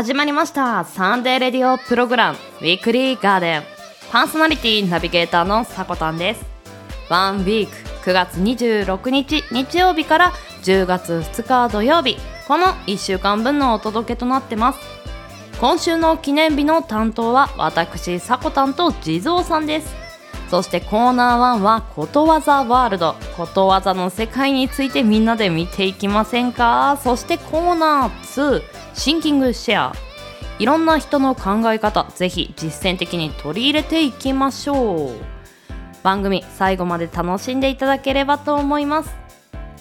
始まりました。サンデーレディオプログラム。ウィークリーガーデン。パーソナリティナビゲーターのさこたんです。ワンウィーク9月26日日曜日から10月2日土曜日。この1週間分のお届けとなってます。今週の記念日の担当は私さこたんと地蔵さんです。そしてコーナー1はことわざワールド。ことわざの世界についてみんなで見ていきませんか？そしてコーナー2シンキングシェア。いろんな人の考え方ぜひ実践的に取り入れていきましょう。番組最後まで楽しんでいただければと思います。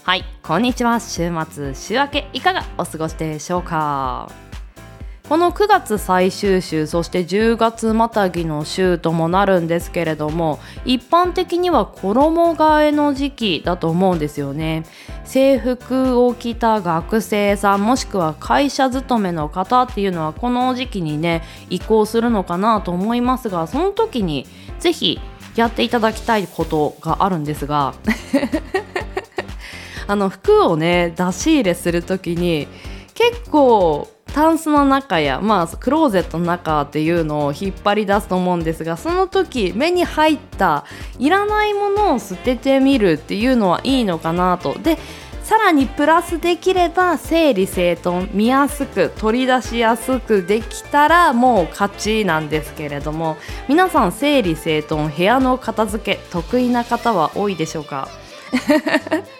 はいこんにちは。週末週明けいかがお過ごしでしょうか？この9月最終週そして10月またぎの週ともなるんですけれども一般的には衣替えの時期だと思うんですよね。制服を着た学生さんもしくは会社勤めの方っていうのはこの時期にね移行するのかなと思いますがその時にぜひやっていただきたいことがあるんですが あの服をね出し入れする時に結構タンスの中や、まあ、クローゼットの中っていうのを引っ張り出すと思うんですがその時目に入ったいらないものを捨ててみるっていうのはいいのかなと。でさらにプラスできれば整理整頓見やすく取り出しやすくできたらもう勝ちなんですけれども。皆さん整理整頓部屋の片付け得意な方は多いでしょうか？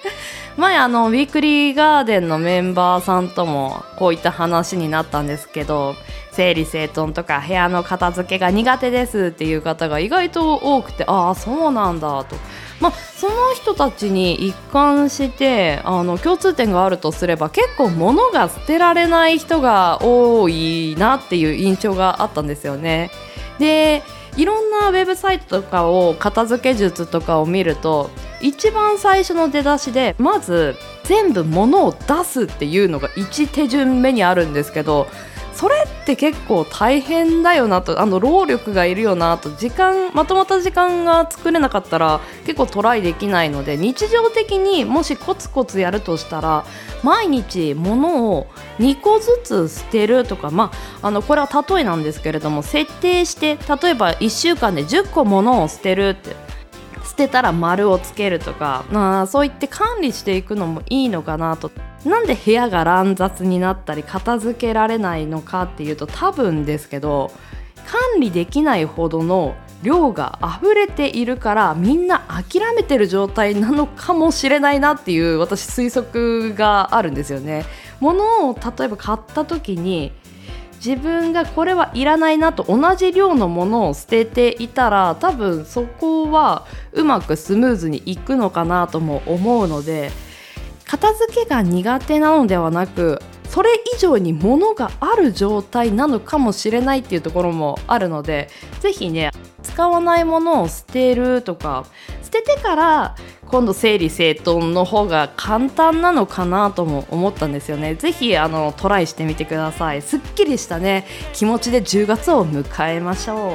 前あのウィークリーガーデンのメンバーさんともこういった話になったんですけど整理整頓とか部屋の片付けが苦手ですっていう方が意外と多くてああそうなんだと。ま、その人たちに一貫してあの共通点があるとすれば結構物が捨てられない人が多いなっていう印象があったんですよね。でいろんなウェブサイトとかを片付け術とかを見ると一番最初の出だしでまず全部物を出すっていうのが1手順目にあるんですけどそれって結構大変だよなとあの労力がいるよなと時間まとまった時間が作れなかったら結構トライできないので日常的にもしコツコツやるとしたら毎日物を2個ずつ捨てるとかまああのこれは例えなんですけれども設定して例えば1週間で10個物を捨てるって。てたら丸をつけるとかあそう言って管理していくのもいいのかなとなんで部屋が乱雑になったり片付けられないのかっていうと多分ですけど管理できないほどの量が溢れているからみんな諦めてる状態なのかもしれないなっていう私推測があるんですよね。物を例えば買った時に自分がこれはいらないなと同じ量のものを捨てていたら多分そこはうまくスムーズにいくのかなとも思うので片付けが苦手なのではなくそれ以上に物がある状態なのかもしれないっていうところもあるので是非ね使わないものを捨てるとか捨ててから今度整理整頓の方が簡単なのかなとも思ったんですよね。ぜひあのトライしてみてください。すっきりしたね気持ちで10月を迎えましょ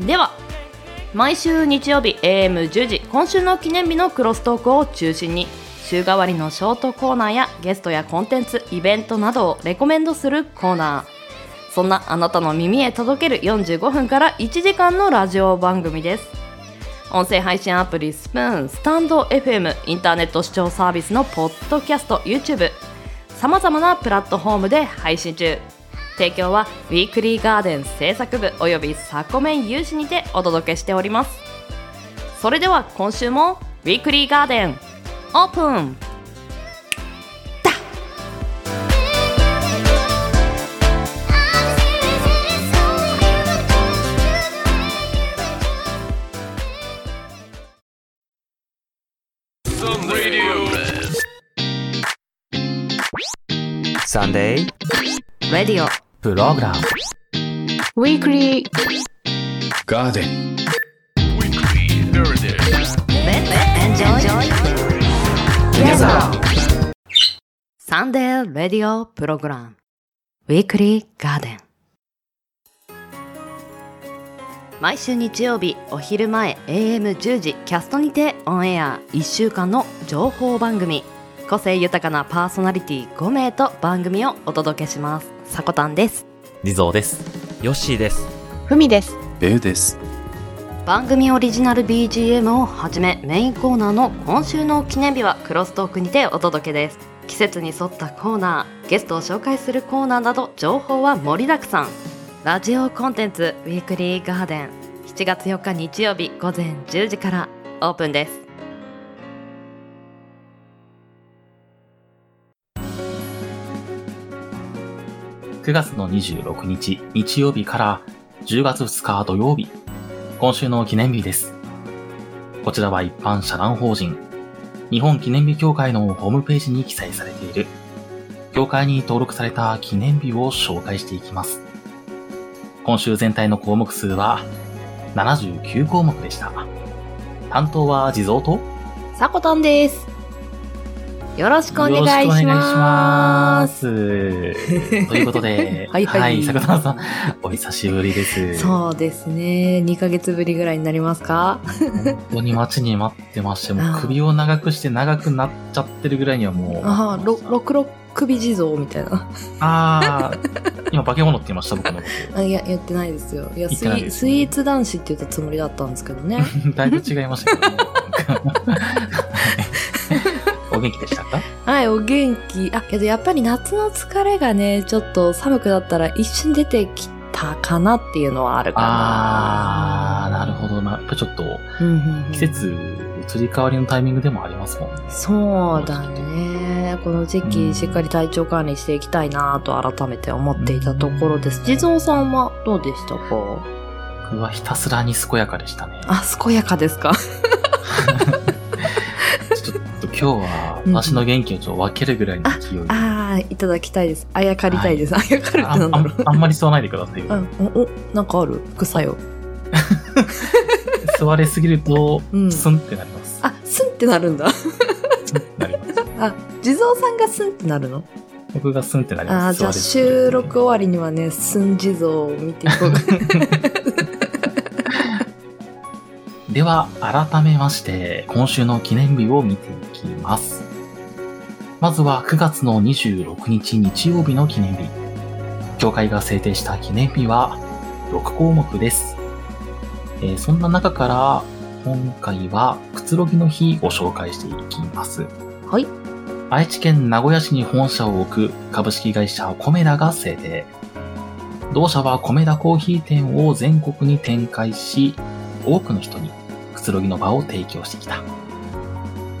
う。では毎週日曜日 AM10 時今週の記念日のクロストークを中心に週替わりのショートコーナーやゲストやコンテンツイベントなどをレコメンドするコーナーそんなあなたの耳へ届ける45分から1時間のラジオ番組です音声配信アプリスプーン、スタンド FM、インターネット視聴サービスのポッドキャスト、YouTube、さまざまなプラットフォームで配信中。提供はウィークリーガーデン制作部およびサコメン有志にてお届けしております。それでは今週もウィークリーガーデンオープンSunday radio prog Sunday radio program Weekly Garden 毎週日曜日お昼前 AM10 時キャストにてオンエア1週間の情報番組個性豊かなパーソナリティ5名と番組をお届けしますさこたんです地蔵です。ヨッシーです。ふみです。ベウです。番組オリジナル BGM をはじめメインコーナーの今週の記念日はクロストークにてお届けです。季節に沿ったコーナーゲストを紹介するコーナーなど情報は盛りだくさん。ラジオコンテンツウィークリーガーデン7月4日日曜日午前10時からオープンです。9月の26日日曜日から10月2日土曜日、今週の記念日です。こちらは一般社団法人、日本記念日協会のホームページに記載されている、協会に登録された記念日を紹介していきます。今週全体の項目数は79項目でした。担当は地蔵とさこたんですよろしくお願いしよろしくお願いしまますす。ということで、はいはい坂田さん、お久しぶりです。そうですね2ヶ月ぶりぐらいになりますか？本当に待ちに待ってまして、もああう首を長くして長くなっちゃってるぐらいにはもう。ああろ六六首地蔵みたいなあー今化け物って言いました、僕のこあいや言ってないですよいやねイスイーツ男子って言ったつもりだったんですけどねと。だいぶ違いましたけどね。お元気でしたか？はいお元気。あけどやっぱり夏の疲れがねちょっと寒くなったら一瞬出てきたかなっていうのはあるかあー、ななるほど。な。やっぱちょっと季節移り変わりのタイミングでもありますもんね。そうだね。この時うん。期しっかり体調管理していきたいなと改めて思っていたところです。地蔵さんはどうでしたか？僕はひたすらに健やかでしたね。あ健やかですか？ちょっと今日は私の元気をちょっと分けるぐらいの勢いで。ああいただきたいです。あやかりたいです、あやかるってなんだろう。ん あんまり吸わないでくださいよ。あおおなんかある？副作用。吸われすぎるとうん、スンってなります。あスンってなるんだ。あ地蔵さんがスンってなるの？僕がスンってなります。あーじゃあ収録終わりにはねスン地蔵を見ていこう。かでは、改めまして、今週の記念日を見ていきます。まずは9月の26日日曜日の記念日。協会が制定した記念日は6項目です。えーそんな中から、今回はくつろぎの日を紹介していきます。はい。愛知県名古屋市に本社を置く株式会社コメダが制定。同社はコメダコーヒー店を全国に展開し、多くの人にくつろぎの場を提供してきた。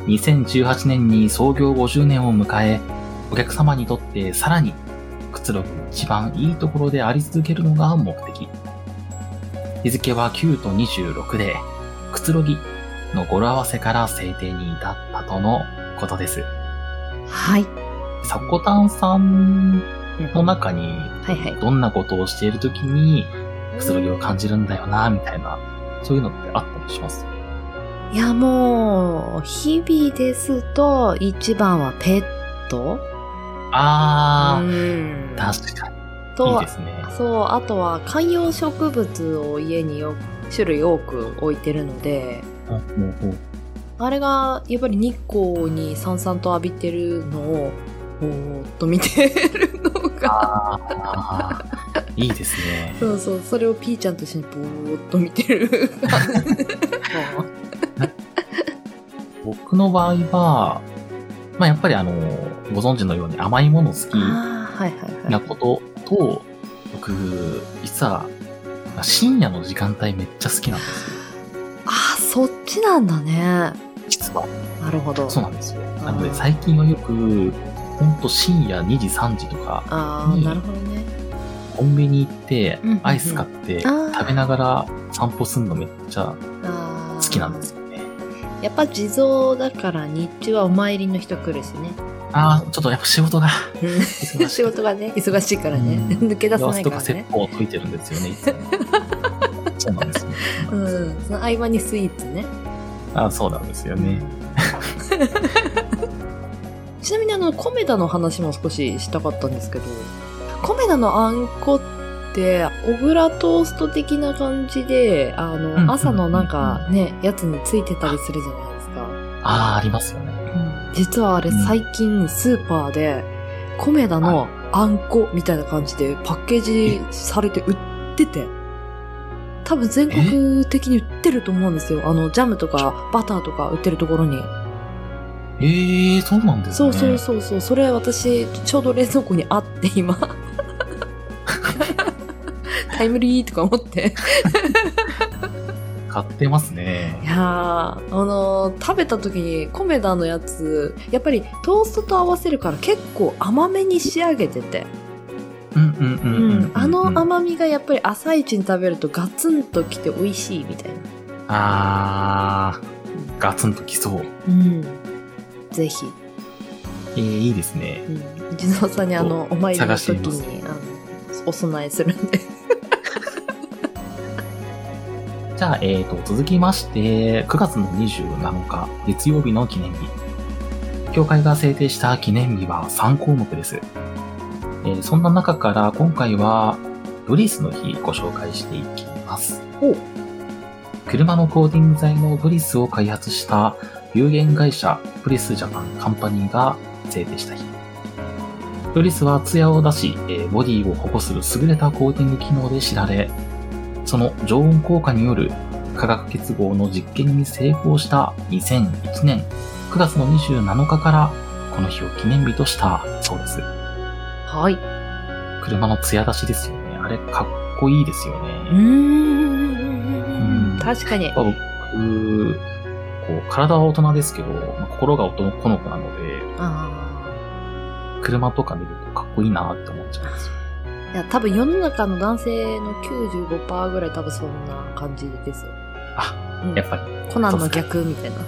2018年に創業50年を迎え、お客様にとってさらにくつろぎの一番いいところであり続けるのが目的。日付は9と26で、くつろぎの語呂合わせから制定に至ったとのことです。はいサコタンさんの中にどんなことをしているときにくつろぎを感じるんだよな、みたいな、そういうのってあったりします？いやもう日々ですと一番はペット？あー、うん。確かに。といいですね。そうあとは観葉植物を家によ種類多く置いてるので。あれがやっぱり日光にさんさんと浴びてるのをぼーっと見てるのが。いいですね。そうそうそれをピーちゃんと一緒にぼーっと見てる 僕の場合は、まあやっぱりあの、ご存知のように甘いもの好きああはいはいはないことと、僕、実は、まあ深夜の時間帯めっちゃ好きなんですよ。あそっちなんだね実は。なるほどそうなんですよ。なので最近はよく、ほんと深夜2時3時とか、にああなるほどねコンビニ行ってアイス買って、食べながら散歩するのめっちゃ好きなんですよね。やっぱ地蔵だから日中はお参りの人来るしね。ああ、ちょっとやっぱ仕事が、仕事がね。忙しいからね。うん。抜け出さないからね。説法を解いてるんですよね、いつも。そうなんですよ。うん。その合間にスイーツね。あそうなんですよね。ちなみにあのコメダの話も少ししたかったんですけどコメダのあんこって小倉トースト的な感じであの、うん朝のなんかねやつについてたりするじゃないですか、ああ、ありますよね。実はあれうん最近スーパーでコメダのあんこみたいな感じでパッケージされて売ってて、多分全国的に売ってると思うんですよ。あの、ジャムとかバターとか売ってるところに。ええー、そうなんですね。そうそうそうそう。それ私、ちょうど冷蔵庫にあって今。タイムリーとか思って。買ってますねい。やー、あのー食べた時にコメダのやつ、やっぱりトーストと合わせるから結構甘めに仕上げてて。うんうんうんうん、うん。あの甘みがやっぱり朝一に食べるとガツンときて美味しいみたいな。あー、ガツンときそう。うん。ぜひ。えー、いいですね。うん。地蔵さんにあの、お参りの時に、あの、お供えするんで。じゃあ、えーと、続きまして、9月の27日、月曜日の記念日。協会が制定した記念日は3項目です。えーそんな中から今回は、ブリスの日ご紹介していきます。車のコーティング剤のブリスを開発した有限会社ブリスジャパンカンパニーが制定した日。ブリスはツヤを出し、えーボディを保護する優れたコーティング機能で知られ、その常温効果による化学結合の実験に成功した2001年9月の27日からこの日を記念日としたそうです。はい。車の艶出しですよね。あれかっこいいですようね。ーん。確かに。僕、こう、体は大人ですけど、まあ心が男の子なので、あ車とか見るとかっこいいなって思っちゃうんですよ。あ。いや、多分世の中の男性の95%ぐらい多分そんな感じですよ。あ、うんやっぱり。コナンの逆みたいな。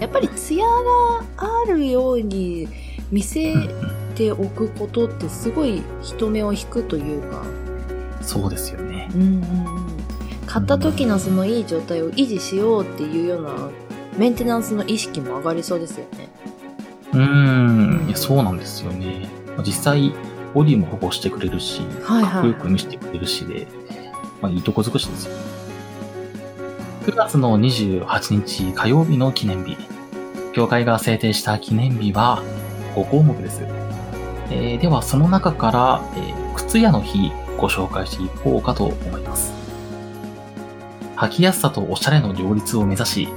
やっぱり艶があるように見せておくことってすごい人目を引くというか、そうですよね。うんうんうん、買った時のそのいい状態を維持しようっていうようなメンテナンスの意識も上がりそうですよね。うーん。いや、そうなんですよね。まあ実際、ボディも保護してくれるし、はいはいかっこよく見せてくれるしで、まあ、いいとこ尽くしですよね。9月の28日火曜日の記念日。協会が制定した記念日は5項目です。えーでは、その中から、えー靴屋の日ご紹介していこうかと思います。履きやすさとおしゃれの両立を目指し、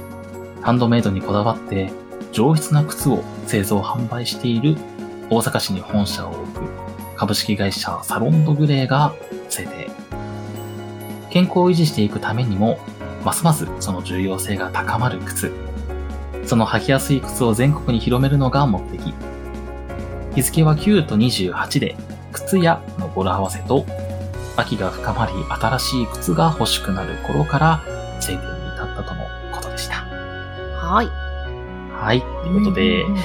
ハンドメイドにこだわって上質な靴を製造販売している大阪市に本社を置く株式会社サロンドグレーが制定。健康を維持していくためにも、ますますその重要性が高まる靴。その履きやすい靴を全国に広めるのが目的。日付は9と28で、靴屋の語呂合わせと、秋が深まり新しい靴が欲しくなる頃から制定に至ったとのことでした。はい。はい。ということで、うんうん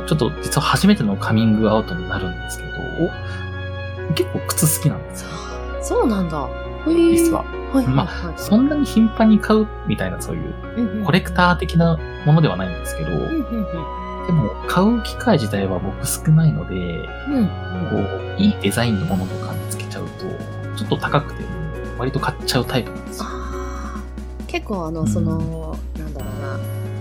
うんちょっと実は初めてのカミングアウトになるんですけど、結構靴好きなんですよ。そうなんだ。実は。はいはいまはい。そんなに頻繁に買うみたいなそういうコレクター的なものではないんですけど、うんうんうんでも買う機会自体は僕少ないので、うんこう、いいデザインのものとか見つけちゃうと、ちょっと高くても割と買っちゃうタイプなんですよ。結構あの、うんその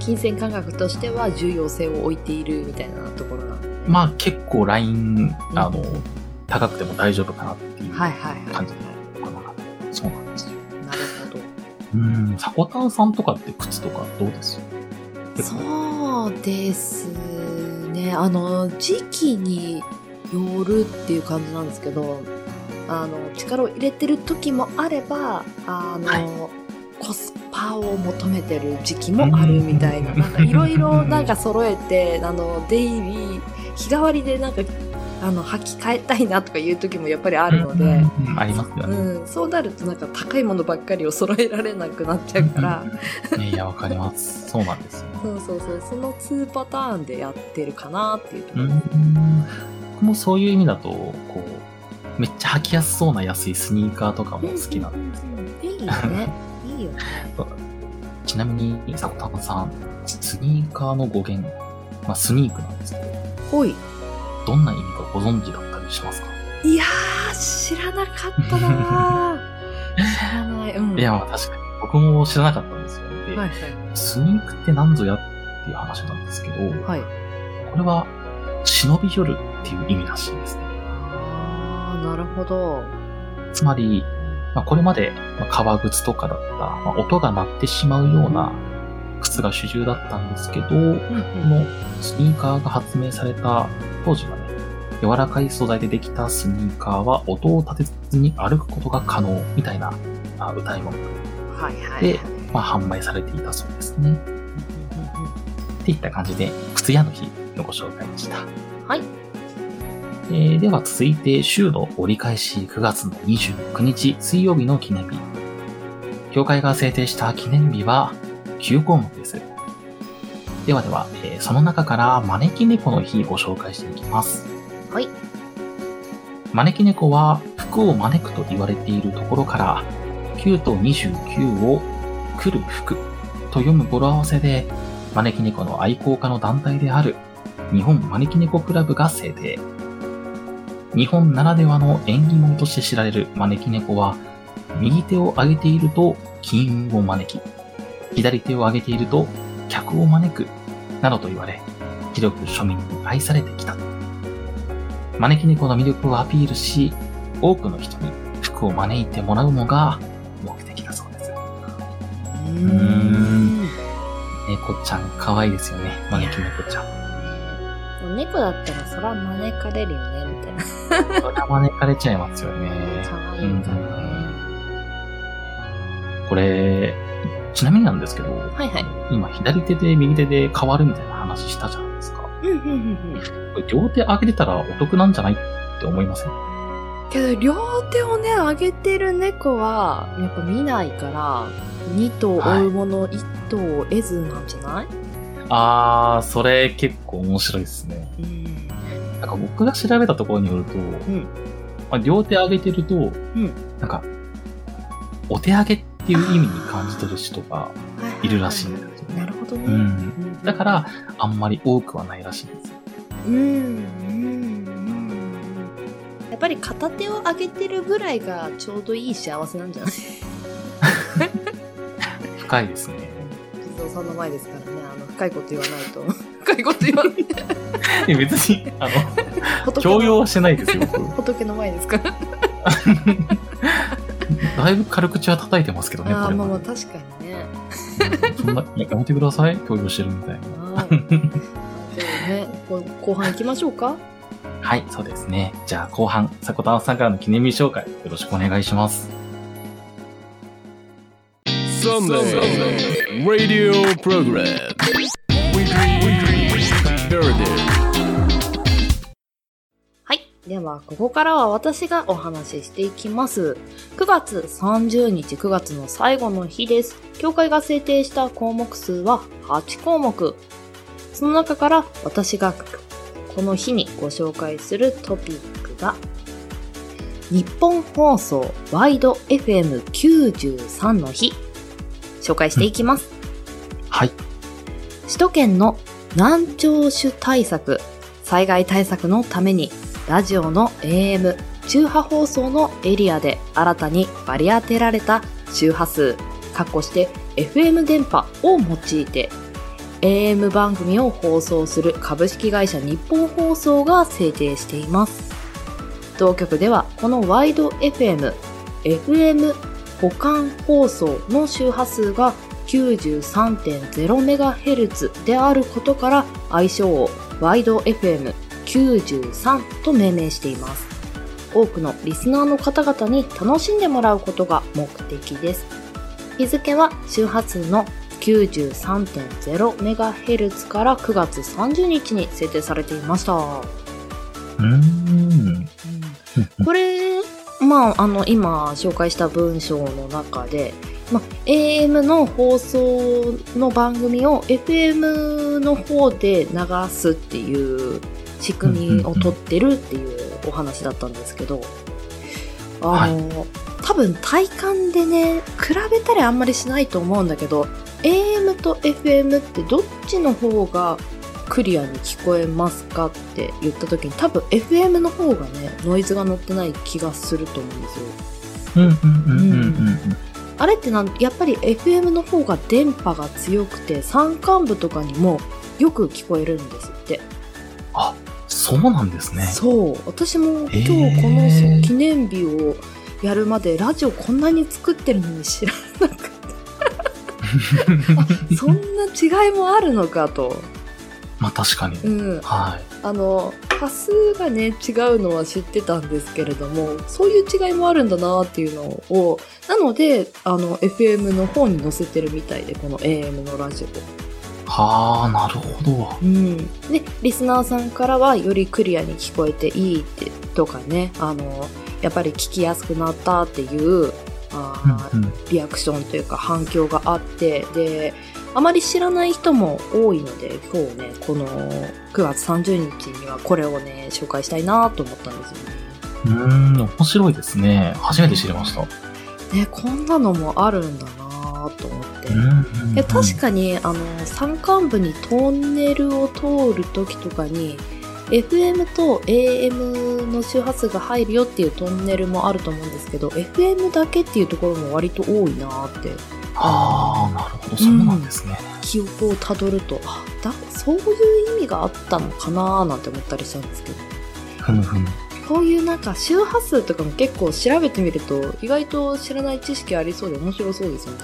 金銭感覚としては重要性を置いているみたいなところな。まあ結構ライン、あのうん、高くても大丈夫かなっていうはいはいはい。感じのかな。そうなんですよ。なるほど。うん、サコタンさんとかって靴とかどうです？そうですね。あの時期によるっていう感じなんですけどあの力を入れてる時もあればあの、はコスパを求めてる時期もあるみたいななんかいろいろ なんか揃えてあのデイリー日替わりでなんかあの履き替えたいなとかいう時もやっぱりあるので。うんうんありますよね。うん、そうなるとなんか高いものばっかりを揃えられなくなっちゃうから、うんいや、わかります。そうなんですよ。そうそうそう、その2パターンでやってるかなっていうところ。うん。僕もそういう意味だと、こう、めっちゃ履きやすそうな安いスニーカーとかも好きなんですよ。いいよね。よね。ちなみに、サコタンさん、スニーカーの語源、まあ、スニークなんですけど、ほい。どんな意味かご存知だったりしますか、いやー、知らなかったなー知らない。うん。いや、まあ確かに。僕も知らなかったんですよ。で、はいスニークって何ぞやっていう話なんですけど、はい。はい。これは忍び寄るっていう意味らしいですね。あーなるほど。つまり、まあ、これまでまあ革靴とかだった、まあ、音が鳴ってしまうような靴が主流だったんですけど、このスニーカーが発明された当時はね、柔らかい素材でできたスニーカーは音を立てずに歩くことが可能みたいなまあ歌い物はいはい。で、まあ、販売されていたそうですね。っていった感じで、靴屋の日のご紹介でした。はい。えーでは続いて、週の折り返し9月の29日水曜日の記念日。協会が制定した記念日は9項目です。ではでは、えーその中から招き猫の日ご紹介していきます。はい。招き猫は福を招くと言われているところから、9と29を来る福と読む語呂合わせで、招き猫の愛好家の団体である日本招き猫クラブが制定。日本ならではの縁起物として知られる招き猫は、右手を上げていると金運を招き、左手を上げていると客を招く、などと言われ、広く庶民に愛されてきた。招き猫の魅力をアピールし、多くの人に服を招いてもらうのが目的だそうです。うーん猫ちゃん可愛いですよね。招き猫ちゃん。猫だったらそら招かれるよね、みたいな。それは招かれちゃいますよね。可愛いんだよね。これ、ちなみになんですけど、はいはい。今左手で右手で変わるみたいな話したじゃないですか。うんうんうんうん。これ両手上げてたらお得なんじゃないって思いません？けど、両手をね、上げてる猫は、やっぱ見ないから、二頭追うもの一頭を得ずなんじゃない？あー、それ結構面白いですね。うん。なんか僕が調べたところによると、んまあ、両手上げてると、んなんか、お手上げっていう意味に感じ取る人がいるらしいんですよね。なるほどね。うん。うんだから、あんまり多くはないらしいです。うん、うん、うん。やっぱり片手を上げてるぐらいがちょうどいい幸せなんじゃない？深いですね。地蔵さんの前ですからね、あの、深いこと言わないと。深いこと言わない。いや別に、あの、仏強要のはしてないですよ、僕。仏の前ですか？ら。だいぶ軽口は叩いてますけどね、ああ、これは。まあまあ確かにね。そんな、いややめてください、強要してるみたいな。はい。そうね、こう後半行きましょうか？はい、そうですね。じゃあ後半、迫田さんからの記念日紹介、よろしくお願いします。Sunday Radio Program. はい。では、ここからは私がお話ししていきます。9月30日、9月の最後の日です。協会が制定した項目数は8項目。その中から私がこの日にご紹介するトピックが、日本放送ワイド FM93 の日、紹介していきます。はい。首都圏の難聴種対策、災害対策のために、ラジオの AM、中波放送のエリアで新たに割り当てられた周波数、括弧して FM 電波を用いて、AM 番組を放送する株式会社日本放送が制定しています。同局では、このワイド FM、FM 保管放送の周波数が 93.0MHz であることから愛称をワイド FM93 と命名しています。多くのリスナーの方々に楽しんでもらうことが目的です。日付は周波数の 93.0MHz から9月30日に制定されていました。うーん。これ、まあ、あの、今紹介した文章の中で、まあ、AM の放送の番組を FM の方で流すっていう仕組みを取ってるっていうお話だったんですけど、あの、多分体感でね、比べたりあんまりしないと思うんだけど、AM と FM ってどっちの方がクリアに聞こえますかって言った時に多分 FM の方がね、ノイズが乗ってない気がすると思うんですよ。あれってなんやっぱり FM の方が電波が強くて山間部とかにもよく聞こえるんですって。そうなんですね。そう私も今へ日ーこの記念日をやるまでラジオこんなに作ってるのに知らなかった そんな違いもあるのかと、まあ確かに。うん、はい。あの端数がね違うのは知ってたんですけれどもそういう違いもあるんだなっていうのをなのであの FM の方に載せてるみたいでこの AM のラジオはあ、なるほど。うん、でリスナーさんからはよりクリアに聞こえていいってとかねあのやっぱり聞きやすくなったっていうあー、うんうん。リアクションというか反響があってであまり知らない人も多いので今日ねこの9月30日にはこれをね紹介したいなと思ったんですよね。うーん、面白いですね。初めて知りました。ねこんなのもあるんだなと思って。うんうん確かにあの山間部にトンネルを通る時とかに FM と AM の周波数が入るよっていうトンネルもあると思うんですけど FM だけっていうところも割と多いなってああ、なるほど。そうなんですね。記憶をたどるとあだそういう意味があったのかななんて思ったりしたんですけどふむふむ。こういうなんか周波数とかも結構調べてみると意外と知らない知識ありそうで面白そうですよね。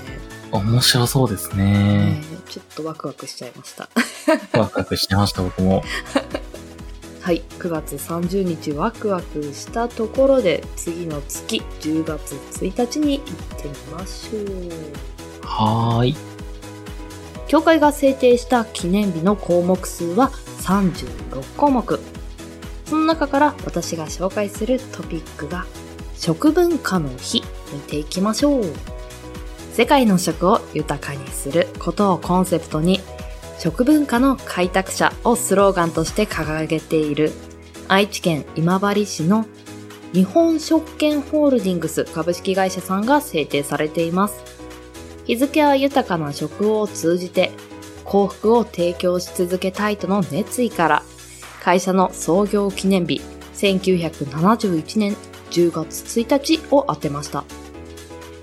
面白そうですねね。ちょっとワクワクしちゃいました。ワクワクしてました、僕も。はい、9月30日ワクワクしたところで次の月10月1日に行ってみましょう。はーい。協会が制定した記念日の項目数は36項目。その中から私が紹介するトピックが食文化の日見ていきましょう。世界の食を豊かにすることをコンセプトに食文化の開拓者をスローガンとして掲げている愛知県今治市の日本食券ホールディングス株式会社さんが制定されています。日付は豊かな食を通じて幸福を提供し続けたいとの熱意から会社の創業記念日1971年10月1日を当てました。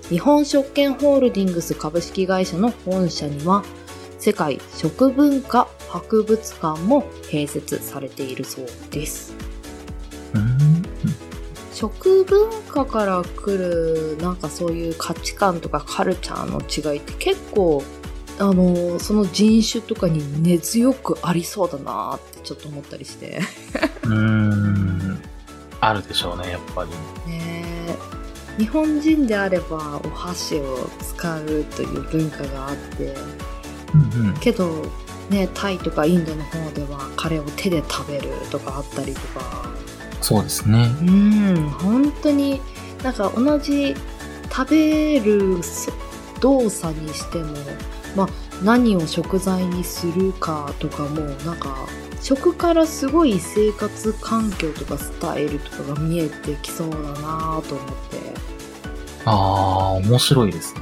日本食券ホールディングス株式会社の本社には世界食文化博物館も併設されているそうです。食文化から来るなんかそういう価値観とかカルチャーの違いって結構あのその人種とかに根強くありそうだなってちょっと思ったりしてうーん。あるでしょうね、やっぱり。ねえ日本人であればお箸を使うという文化があってうんうん。けどねタイとかインドの方ではカレーを手で食べるとかあったりとかそうですね。うん本当になんか同じ食べるそ動作にしても、まあ、何を食材にするかとかもなんか食からすごい生活環境とかスタイルとかが見えてきそうだなと思って、ああ、面白いですね。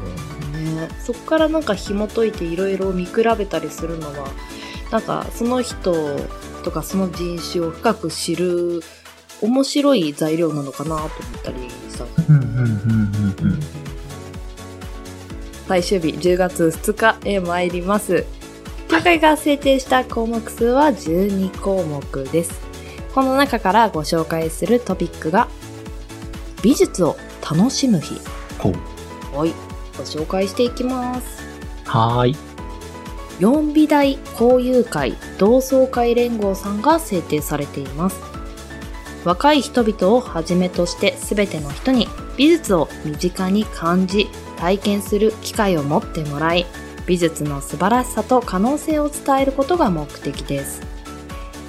ね、そこからなんか紐解いていろいろ見比べたりするのはなんかその人とかその人種を深く知る面白い材料なのかなと思ったりしたんですうんうんうんうんうん。最終日10月2日へ参ります協会が制定した項目数は12項目ですこの中からご紹介するトピックが美術を楽しむ日。はいご紹介していきますはーい。四美大交友会同窓会連合さんが制定されています若い人々をはじめとして全ての人に美術を身近に感じ体験する機会を持ってもらい美術の素晴らしさと可能性を伝えることが目的です。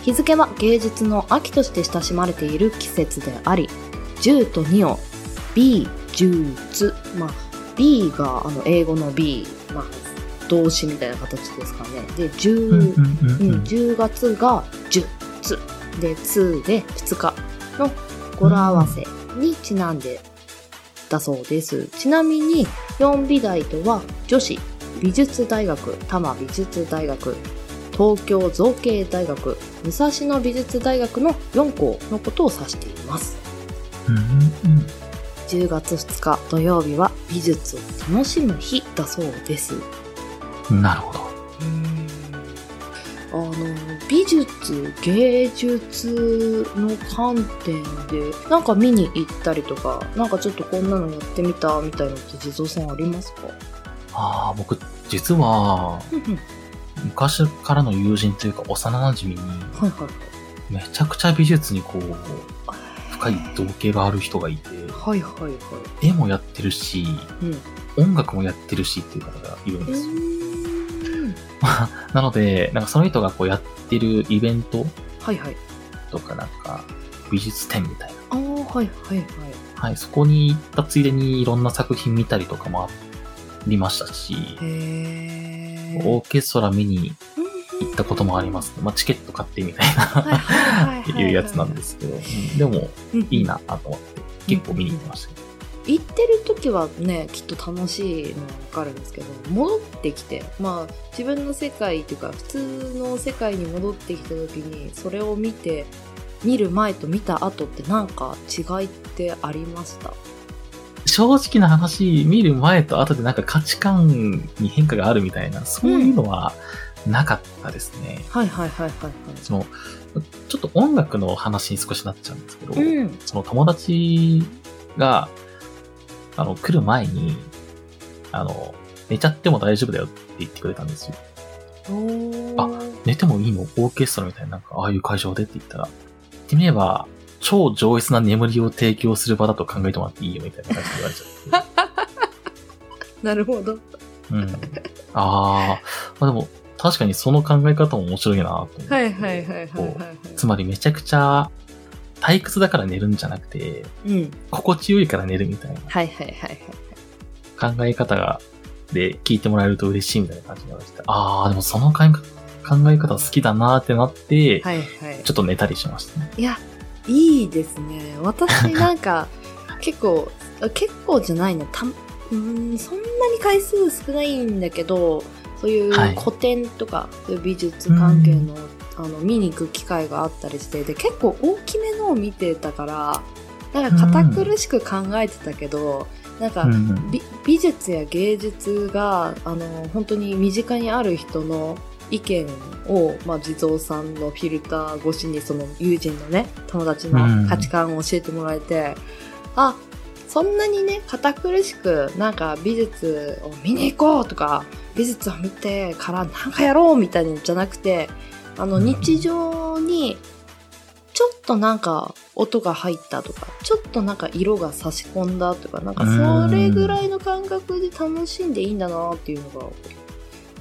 日付は芸術の秋として親しまれている季節であり10と2を B 術まあ B があの英語の B、まあ、動詞みたいな形ですかね。で10、うんうんうんうん、10月が10つで2で2日。の語呂合わせにちなんでだそうです。ちなみに4美大とは女子美術大学多摩美術大学東京造形大学武蔵野美術大学の4校のことを指しています。うんうん10月2日土曜日は美術を楽しむ日だそうです。うんなるほど。あの美術芸術の観点でなんか見に行ったりとかなんかちょっとこんなのやってみたみたいなのって地蔵さんありますか？ああ、僕、実は、昔からの友人というか幼馴染に、はいはい。めちゃくちゃ美術にこう、深い造形がある人がいて、はいはいはい。絵もやってるし、うん。音楽もやってるしっていう方がいるんうですよ。なので、なんかその人がこうやってるイベントはいはいとかなんか美術展みたいな。ああはいはいはいはい、そこに行ったついでにいろんな作品見たりとかもありましたし、へえオーケストラ見に行ったこともあります、ね。まあチケット買ってみたいなって いうやつなんですけど、うんでもいいなと思って結構見に行ってましたね。行ってる時はねきっと楽しいのは分かるんですけど戻ってきてまあ自分の世界っていうか普通の世界に戻ってきた時にそれを見て見る前と見た後ってなんか違いってありました？正直な話、見る前と後でなんか価値観に変化があるみたいな、そういうのはなかったですね。はいはいはいはいその、ちょっと音楽の話に少しなっちゃうんですけど、はいうん。その友達が、あの、来る前に、あの、寝ちゃっても大丈夫だよって言ってくれたんですよ。あ寝てもいいの？オーケストラみたいな、なんか、ああいう会場でって言ったら、言ってみれば、超上質な眠りを提供する場だと考えてもらっていいよみたいな感じで言われちゃって。なるほどうん。ああ、まあでも、確かにその考え方も面白いなと思って。はいはいはいはいはいつまりめちゃくちゃ退屈だから寝るんじゃなくて、うん。心地よいから寝るみたいな。はいはいはいはい。考え方が、で聞いてもらえると嬉しいみたいな感じになって、ああ、でもその考え考え方好きだなってなって、はいはい。ちょっと寝たりしましたね。いやいいですね。私なんか 結構あ結構じゃないなたうーんそんなに回数少ないんだけどそういうはい。古典とか、そういう美術関係の,、あの見に行く機会があったりしてで結構大きめのを見てたからなんか堅苦しく考えてたけど、なんか、うん美美術や芸術があの本当に身近にある人の意見を、まあ、地蔵さんのフィルター越しにその友人のね友達の価値観を教えてもらえて、あそんなにね堅苦しくなんか美術を見に行こうとか美術を見てからなんかやろうみたいなんじゃなくてあのうん。日常にちょっとなんか音が入ったとかちょっとなんか色が差し込んだとかなんかそれぐらいの感覚で楽しんでいいんだなっていうのが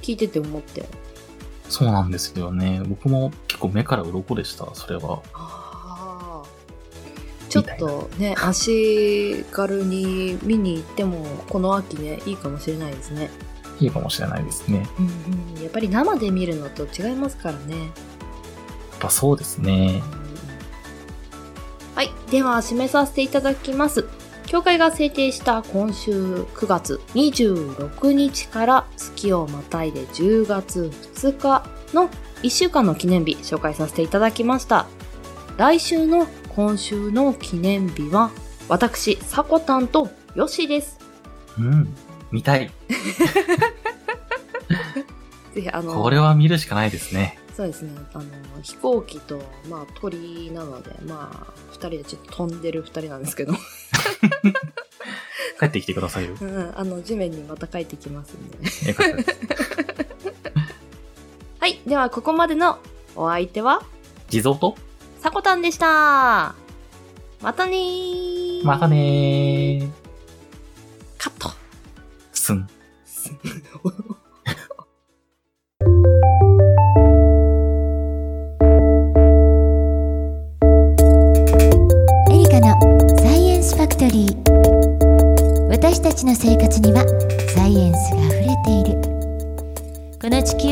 聞いてて思ってそうなんですよね。僕も結構目から鱗でした、それは。ちょっとね足軽に見に行ってもこの秋ねいいかもしれないですね、いいかもしれないですね。やっうんうん、やっぱり生で見るのと違いますからねぱそうですね。はい。では、締めさせていただきます。協会が制定した今週9月26日から月をまたいで10月2日の1週間の記念日紹介させていただきました。来週の今週の記念日は私、さこたんとよしです。うん。見たい。ぜひ、あの、これは見るしかないですね。そうですね。あの、飛行機と、まあ、鳥なので、まあ、二人でちょっと飛んでる二人なんですけど。帰ってきてくださいよ。うん、あの、地面にまた帰ってきますんで。よかったです。はい。では、ここまでのお相手は、地蔵と？さこたんでした。またねー。またね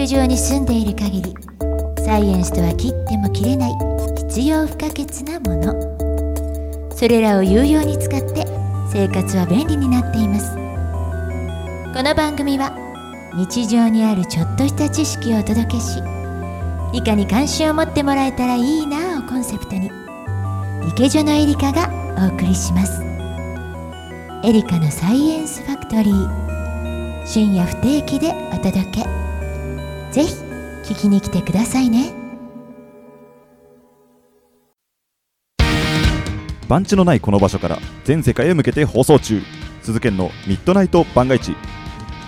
球上に住んでいる限りサイエンスとは切っても切れない必要不可欠なもの。それらを有用に使って生活は便利になっています。この番組は日常にあるちょっとした知識をお届けし理科に関心を持ってもらえたらいいなをコンセプトに池女のエリカがお送りします。エリカのサイエンスファクトリー。深夜不定期でお届け。ぜひ聞きに来てくださいね。番地のないこの場所から全世界へ向けて放送中。鈴研のミッドナイト番外地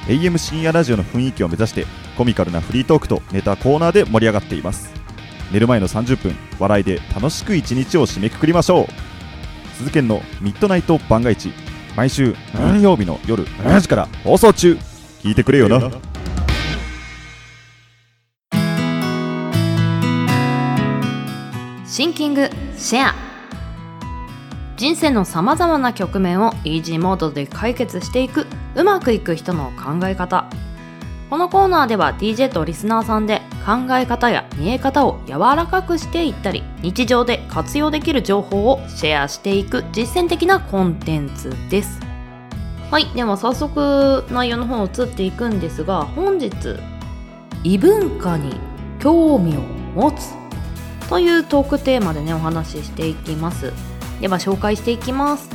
AM 深夜ラジオの雰囲気を目指してコミカルなフリートークとネタコーナーで盛り上がっています。寝る前の30分笑いで楽しく一日を締めくくりましょう。鈴研のミッドナイト番外地毎週何曜日の夜7時から放送中。聞いてくれよな。シンキングシェア。人生のさまざまな局面をイージーモードで解決していくうまくいく人の考え方。このコーナーでは DJ とリスナーさんで考え方や見え方を柔らかくしていったり日常で活用できる情報をシェアしていく実践的なコンテンツです。はいでは早速内容の方移っていくんですが本日異文化に興味を持つというトークテーマでねお話ししていきます。では紹介していきます。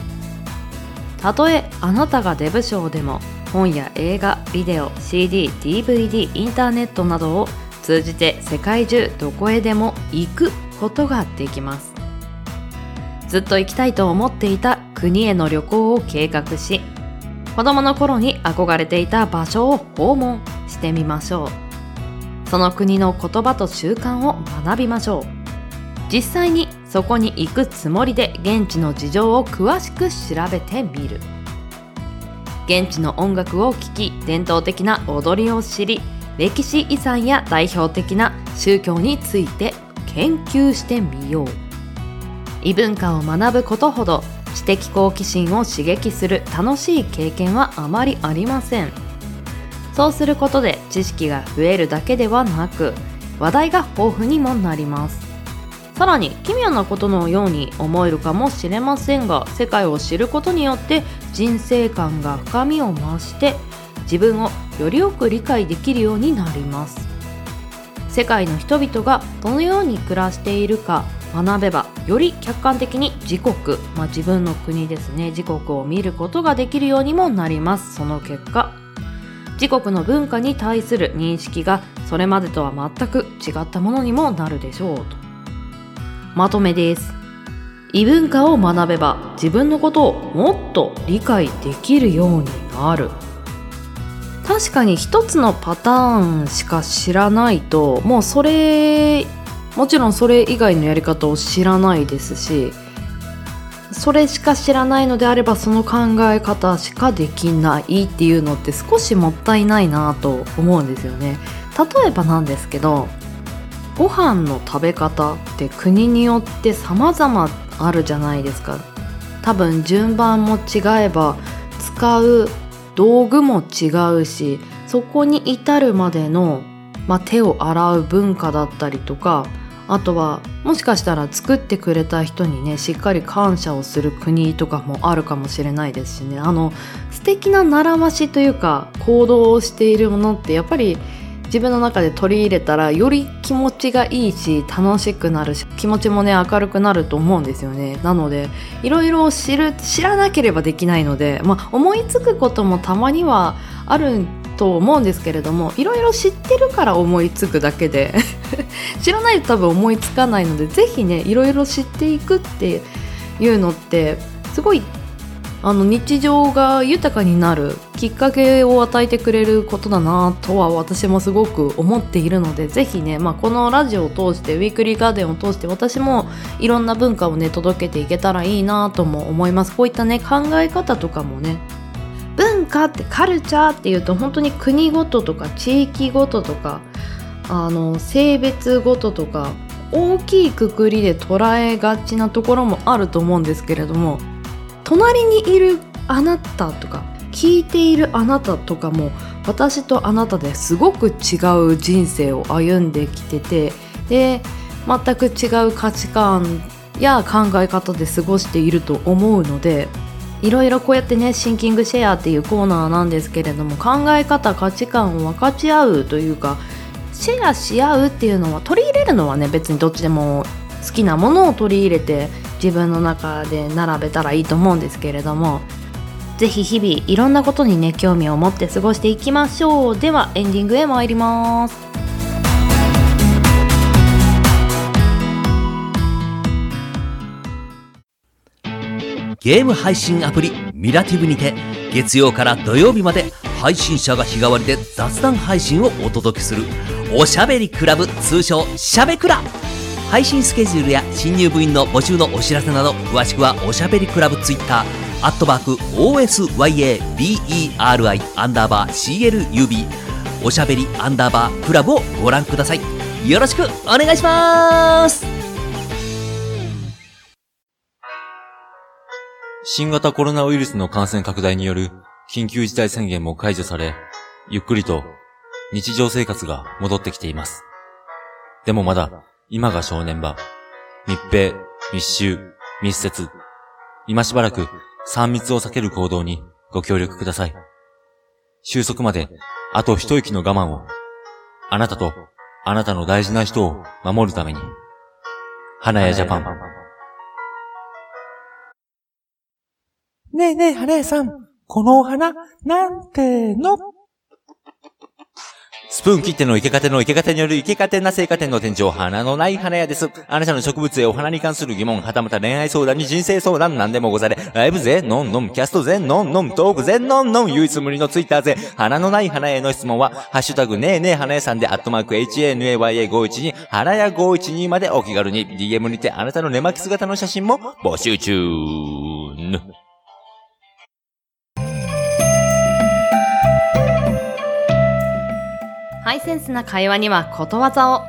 たとえあなたがデブ賞でも本や映画ビデオ CD DVD インターネットなどを通じて世界中どこへでも行くことができます。ずっと行きたいと思っていた国への旅行を計画し子供の頃に憧れていた場所を訪問してみましょう。その国の言葉と習慣を学びましょう。実際にそこに行くつもりで現地の事情を詳しく調べてみる。現地の音楽を聴き伝統的な踊りを知り歴史遺産や代表的な宗教について研究してみよう。異文化を学ぶことほど知的好奇心を刺激する楽しい経験はあまりありません。そうすることで知識が増えるだけではなく話題が豊富にもなります。さらに奇妙なことのように思えるかもしれませんが世界を知ることによって人生観が深みを増して自分をよりよく理解できるようになります。世界の人々がどのように暮らしているか学べばより客観的に自国、まあ、自分の国ですね。自国を見ることができるようにもなります。その結果自国の文化に対する認識がそれまでとは全く違ったものにもなるでしょうと。まとめです。異文化を学べば自分のことをもっと理解できるようになる。確かに一つのパターンしか知らないともうそれもちろんそれ以外のやり方を知らないですしそれしか知らないのであればその考え方しかできないっていうのって少しもったいないなと思うんですよね。例えばなんですけどご飯の食べ方って国によって様々あるじゃないですか。多分順番も違えば使う道具も違うしそこに至るまでの、まあ、手を洗う文化だったりとかあとはもしかしたら作ってくれた人にねしっかり感謝をする国とかもあるかもしれないですしね。あの素敵な習わしというか行動をしているものってやっぱり自分の中で取り入れたらより気持ちがいいし楽しくなるし気持ちもね明るくなると思うんですよね。なのでいろいろ知る知らなければできないので、まあ、思いつくこともたまにはあると思うんですけれどもいろいろ知ってるから思いつくだけで 知らないと多分思いつかないので是非ねいろいろ知っていくっていうのってすごいあの日常が豊かになるきっかけを与えてくれることだなとは私もすごく思っているのでぜひね、まあ、このラジオを通してウィークリーガーデンを通して私もいろんな文化をね届けていけたらいいなとも思います。こういったね考え方とかもね。文化ってカルチャーっていうと本当に国ごととか地域ごととかあの性別ごととか大きいくくりで捉えがちなところもあると思うんですけれども隣にいるあなたとか聞いているあなたとかも私とあなたですごく違う人生を歩んできててで全く違う価値観や考え方で過ごしていると思うのでいろいろこうやってねシンキングシェアっていうコーナーなんですけれども考え方価値観を分かち合うというかシェアし合うっていうのは取り入れるのはね別にどっちでも好きなものを取り入れて自分の中で並べたらいいと思うんですけれどもぜひ日々いろんなことにね興味を持って過ごしていきましょう。ではエンディングへ参ります。ゲーム配信アプリミラティブにて月曜から土曜日まで配信者が日替わりで雑談配信をお届けするおしゃべりクラブ通称しゃべクラ配信スケジュールや新入部員の募集のお知らせなど詳しくはおしゃべりクラブツイッターアットマーク OSYABERI アンダーバー CLUB おしゃべりアンダーバークラブをご覧くださいよろしくお願いします新型コロナウイルスの感染拡大による緊急事態宣言も解除され、ゆっくりと日常生活が戻ってきています。でもまだ今が正念場。密閉、密集、密接。今しばらく3密を避ける行動にご協力ください。収束まであと一息の我慢を。あなたとあなたの大事な人を守るために。花屋ジャパン。ねえねえ、花屋さん。このお花、なんての？スプーン切っての生け方の生け方による生け方な生花店の店長、花のない花屋です。あなたの植物やお花に関する疑問、はたまた恋愛相談に人生相談なんでもござれ。ライブぜ、ノンノン、キャストぜ、ノンノン、トークぜ、ノンノン、唯一無二のツイッターぜ、花のない花屋への質問は、ハッシュタグねえねえ花屋さんで、アットマーク HANAYA512、花屋512までお気軽に、DM にてあなたの寝巻き姿の写真も募集中。ハイセンスな会話にはことわざを。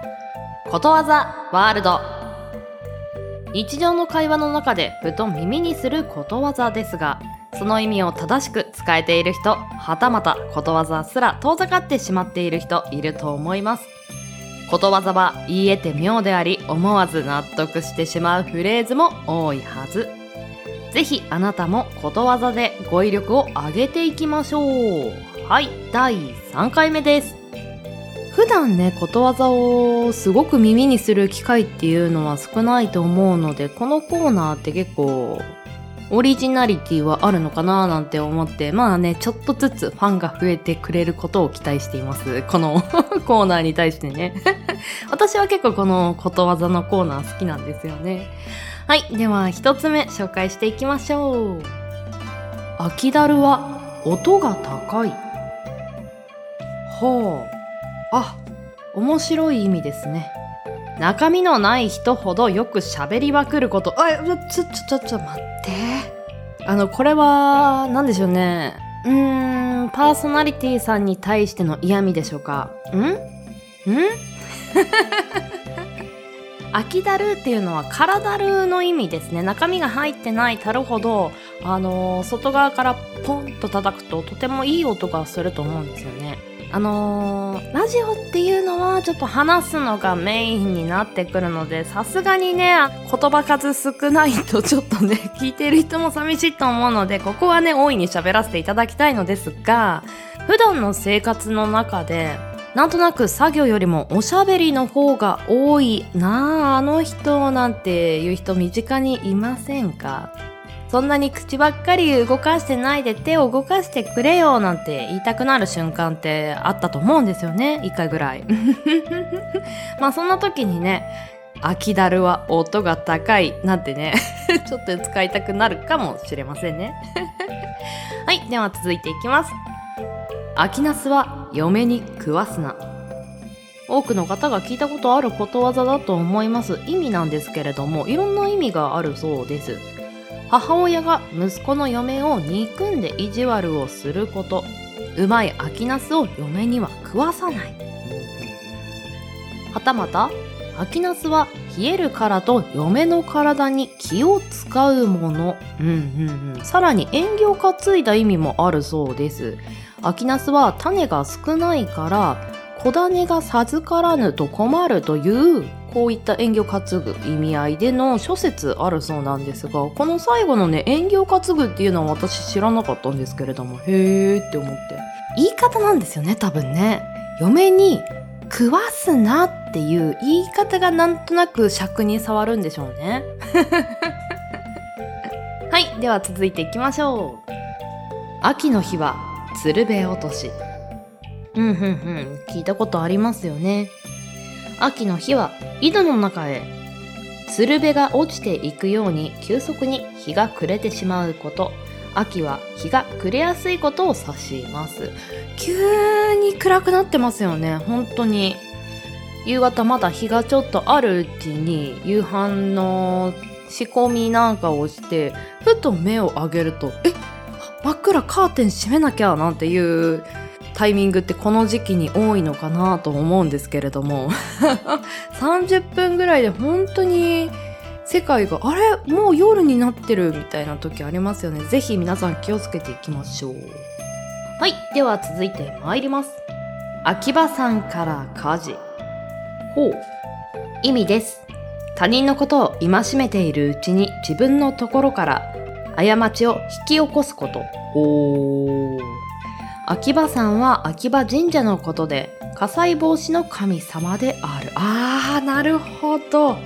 ことわざワールド。日常の会話の中でふと耳にすることわざですが、その意味を正しく使えている人、はたまたことわざすら遠ざかってしまっている人いると思います。ことわざは言い得て妙であり、思わず納得してしまうフレーズも多いはず。ぜひあなたもことわざで語彙力を上げていきましょう。はい、第3回目です。普段ねことわざをすごく耳にする機会っていうのは少ないと思うのでこのコーナーって結構オリジナリティはあるのかななんて思ってまあねちょっとずつファンが増えてくれることを期待しています。この コーナーに対してね。私は結構このことわざのコーナー好きなんですよね。はいでは一つ目紹介していきましょう。秋だるは音が高い。ほう。あ、面白い意味ですね。中身のない人ほどよく喋りまくること。あ、ちょ、ちょ、ちょ、ちょ、待って。あの、これは、なんでしょうね。うーん、パーソナリティさんに対しての嫌味でしょうか。ん？ん？秋だるっていうのは空だるの意味ですね。中身が入ってないたるほど、あのー外側からポンと叩くととてもいい音がすると思うんですよね。あのーラジオっていうのはちょっと話すのがメインになってくるので、さすがにね、言葉数少ないとちょっとね、聞いてる人も寂しいと思うので、ここはね、大いに喋らせていただきたいのですが、普段の生活の中で、なんとなく作業よりもおしゃべりの方が多いなあ、あの人なんていう人身近にいませんか？そんなに口ばっかり動かしてないで手を動かしてくれよなんて言いたくなる瞬間ってあったと思うんですよね。一回ぐらい。まあそんな時にね、秋だるは音が高いなんてね、ちょっと使いたくなるかもしれませんね。はい、では続いていきます。秋ナスは嫁に食わすな。多くの方が聞いたことあることわざだと思います。意味なんですけれども、いろんな意味があるそうです。母親が息子の嫁を憎んで意地悪をすること。うまい秋ナスを嫁には食わさない。はたまた秋ナスは冷えるからと嫁の体に気を使うもの、うんうんうん、さらに縁起を担いだ意味もあるそうです。秋ナスは種が少ないから小種が授からぬと困るというこういった縁起を担ぐ意味合いでの諸説あるそうなんですがこの最後のね縁起を担ぐっていうのは私知らなかったんですけれどもへーって思って。言い方なんですよね多分ね。嫁に食わすなっていう言い方がなんとなく尺に触るんでしょうね。はいでは続いていきましょう。秋の日は鶴瓶落とし。うんうんうん。聞いたことありますよね秋の日は井戸の中へ。つるべが落ちていくように急速に日が暮れてしまうこと。秋は日が暮れやすいことを指します。急に暗くなってますよね。本当に。夕方まだ日がちょっとあるうちに夕飯の仕込みなんかをしてふと目を上げるとえ真っ暗カーテン閉めなきゃなんていうタイミングってこの時期に多いのかなと思うんですけれども。30分ぐらいで本当に世界があれ？もう夜になってるみたいな時ありますよね。ぜひ皆さん気をつけていきましょう。はい。では続いて参ります。秋葉さんから家事。ほう。意味です。他人のことを戒めているうちに自分のところから過ちを引き起こすこと。おー秋葉さんは秋葉神社のことで火災防止の神様である。あーなるほど。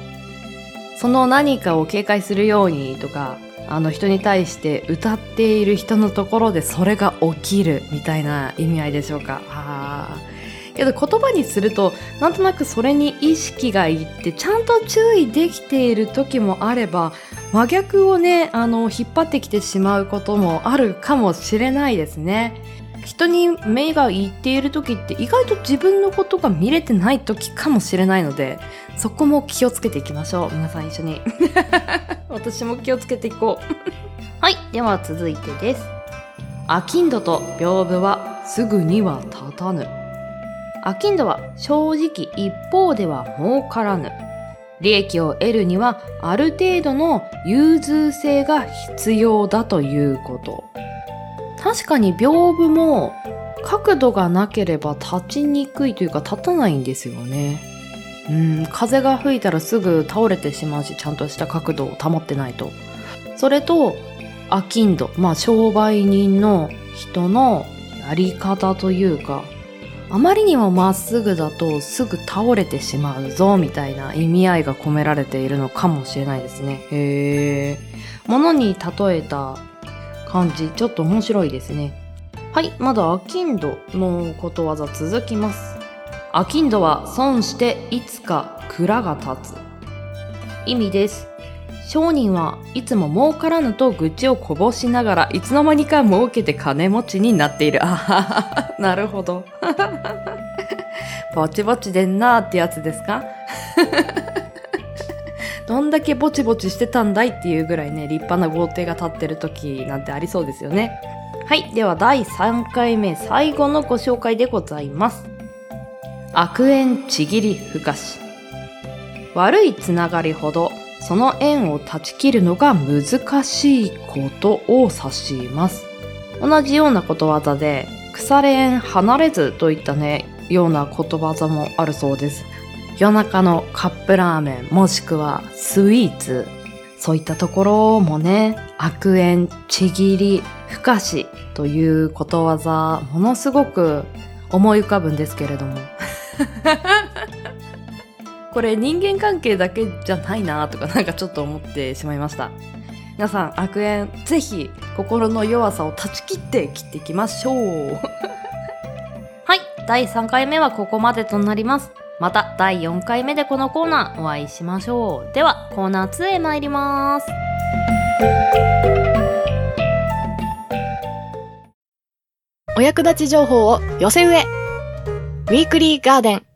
その何かを警戒するようにとかあの人に対して歌っている人のところでそれが起きるみたいな意味合いでしょうか。あー。けど言葉にするとなんとなくそれに意識がいってちゃんと注意できている時もあれば真逆をねあの引っ張ってきてしまうこともあるかもしれないですね人に目がいっている時って意外と自分のことが見れてない時かもしれないのでそこも気をつけていきましょう。皆さん一緒に。私も気をつけていこう。はいでは続いてです。アキンドと屏風はすぐには立たぬ。アキンドは正直一方では儲からぬ。利益を得るにはある程度の融通性が必要だということ。確かに屏風も角度がなければ立ちにくいというか立たないんですよねうん風が吹いたらすぐ倒れてしまうしちゃんとした角度を保ってないとそれとアキンドまあ商売人の人のやり方というかあまりにもまっすぐだとすぐ倒れてしまうぞみたいな意味合いが込められているのかもしれないですね。へえ。物に例えた感じ、ちょっと面白いですね。はい、まだアキンドのことわざ続きます。アキンドは損していつか蔵が立つ。意味です。商人はいつも儲からぬと愚痴をこぼしながらいつの間にか儲けて金持ちになっている。あははなるほど。ぼちぼちでんなーってやつですか？どんだけぼちぼちしてたんだいっていうぐらいね、立派な豪邸が建ってる時なんてありそうですよね。はい。では第3回目、最後のご紹介でございます。悪縁ちぎりふかし。悪いつながりほど、その縁を断ち切るのが難しいことを指します。同じようなことわざで、腐れ縁離れずといったね、ようなことわざもあるそうです。夜中のカップラーメンもしくはスイーツそういったところもね悪縁ちぎりふかしということわざものすごく思い浮かぶんですけれども。これ人間関係だけじゃないなとかなんかちょっと思ってしまいました。皆さん悪縁ぜひ心の弱さを断ち切って切っていきましょう。はい第3回目はここまでとなりますまた第4回目でこのコーナーお会いしましょう。ではコーナー2へ参ります。お役立ち情報を寄せ植え。ウィークリーガーデン。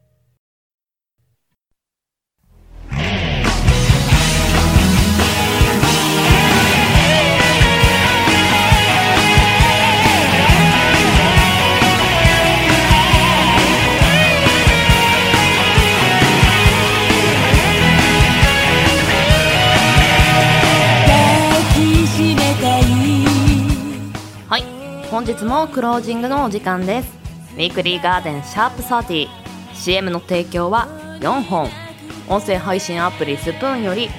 クロージングのお時間です。ウィークリーガーデンシャープ30 CM の提供は4本。音声配信アプリスプーンより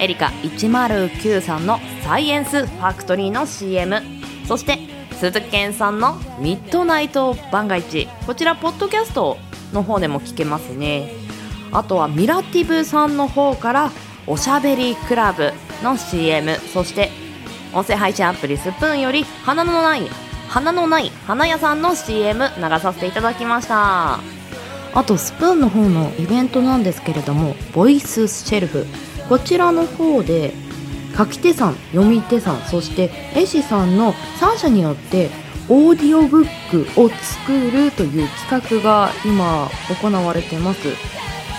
エリカ109さんのサイエンスファクトリーの CM そして鈴研さんのミッドナイト番外地こちらポッドキャストの方でも聞けますね。あとはミラティブさんの方からおしゃべりクラブの CM そして音声配信アプリスプーンより花のない花のない花屋さんの CM 流させていただきました。あとスプーンの方のイベントなんですけれどもボイスシェルフ。こちらの方で書き手さん読み手さんそして絵師さんの3社によってオーディオブックを作るという企画が今行われてます、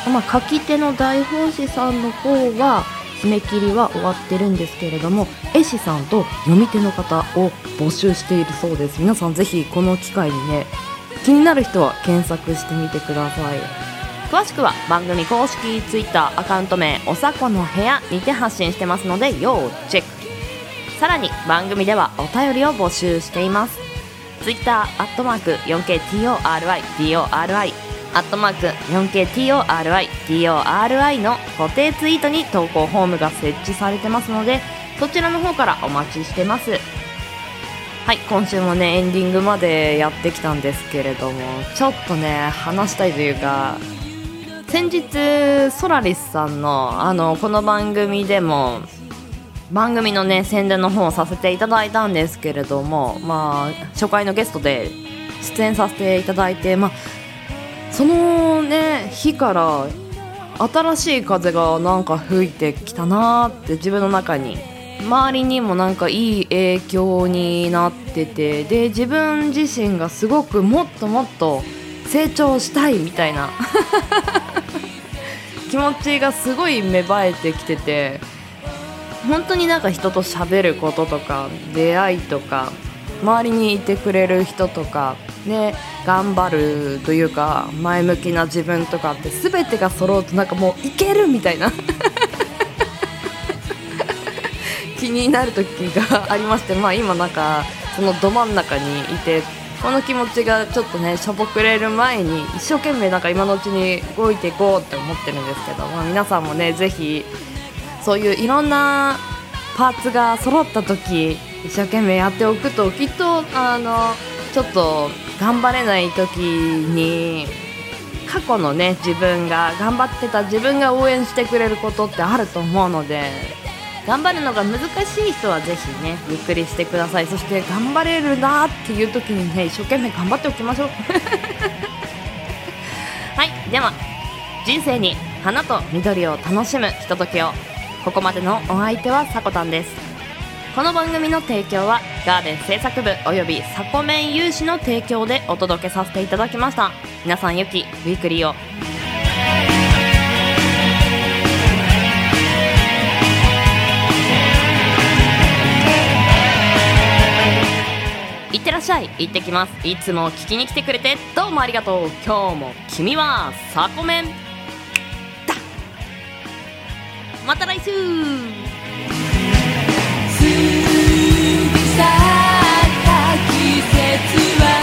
まあ、書き手の大法師さんの方は締め切りは終わってるんですけれども絵師さんと読み手の方を募集しているそうです。皆さんぜひこの機会にね気になる人は検索してみてください。詳しくは番組公式 Twitter アカウント名おさこの部屋にて発信してますので要チェック。さらに番組ではお便りを募集しています。Twitter アットマーク 4KTORIDORI アットマーク 4KTORIDORI の固定ツイートに投稿フォームが設置されてますのでそちらの方からお待ちしてます。はい今週もねエンディングまでやってきたんですけれどもちょっとね話したいというか先日ソラリスさんのあのこの番組でも番組のね宣伝の方をさせていただいたんですけれどもまあ初回のゲストで出演させていただいてまあそのね日から新しい風がなんか吹いてきたなーって自分の中に。周りにもなんかいい影響になってて。で自分自身がすごくもっともっと成長したいみたいな。気持ちがすごい芽生えてきてて。本当になんか人と喋ることとか出会いとか周りにいてくれる人とかね頑張るというか前向きな自分とかって全てが揃うとなんかもういけるみたいな。気になる時がありましてまあ今なんかそのど真ん中にいてこの気持ちがちょっとねしょぼくれる前に一生懸命なんか今のうちに動いていこうって思ってるんですけど、まあ、皆さんもねぜひそういういろんなパーツが揃った時一生懸命やっておくときっとあのちょっと頑張れない時に過去のね自分が頑張ってた自分が応援してくれることってあると思うので頑張るのが難しい人はぜひねゆっくりしてください。そして頑張れるなっていう時にね一生懸命頑張っておきましょう。はいでは人生に花と緑を楽しむひとときを。ここまでのお相手はさこたんです。この番組の提供はガーデン制作部およびサコメン有志の提供でお届けさせていただきました。皆さんよきウィークリーを。いってらっしゃい。行ってきます。いつも聞きに来てくれてどうもありがとう。今日も君はサコメンだ。また来週。った。季節は